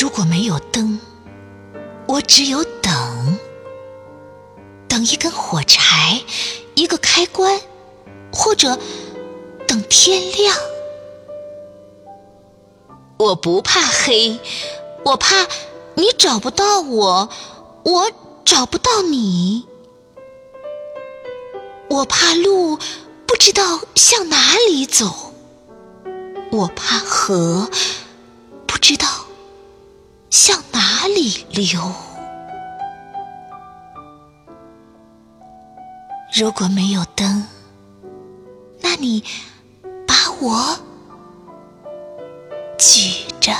如果没有灯，我只有等，等一根火柴，一个开关，或者等天亮。我不怕黑，我怕你找不到我，我找不到你。我怕路不知道向哪里走，我怕河不知道向哪里流。如果没有灯，那你把我举着。